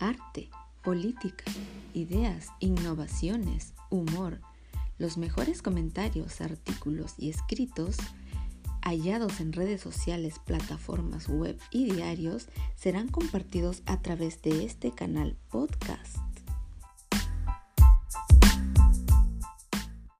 arte, política, ideas, innovaciones, humor, los mejores comentarios, artículos y escritos hallados en redes sociales, plataformas web y diarios serán compartidos a través de este canal podcast.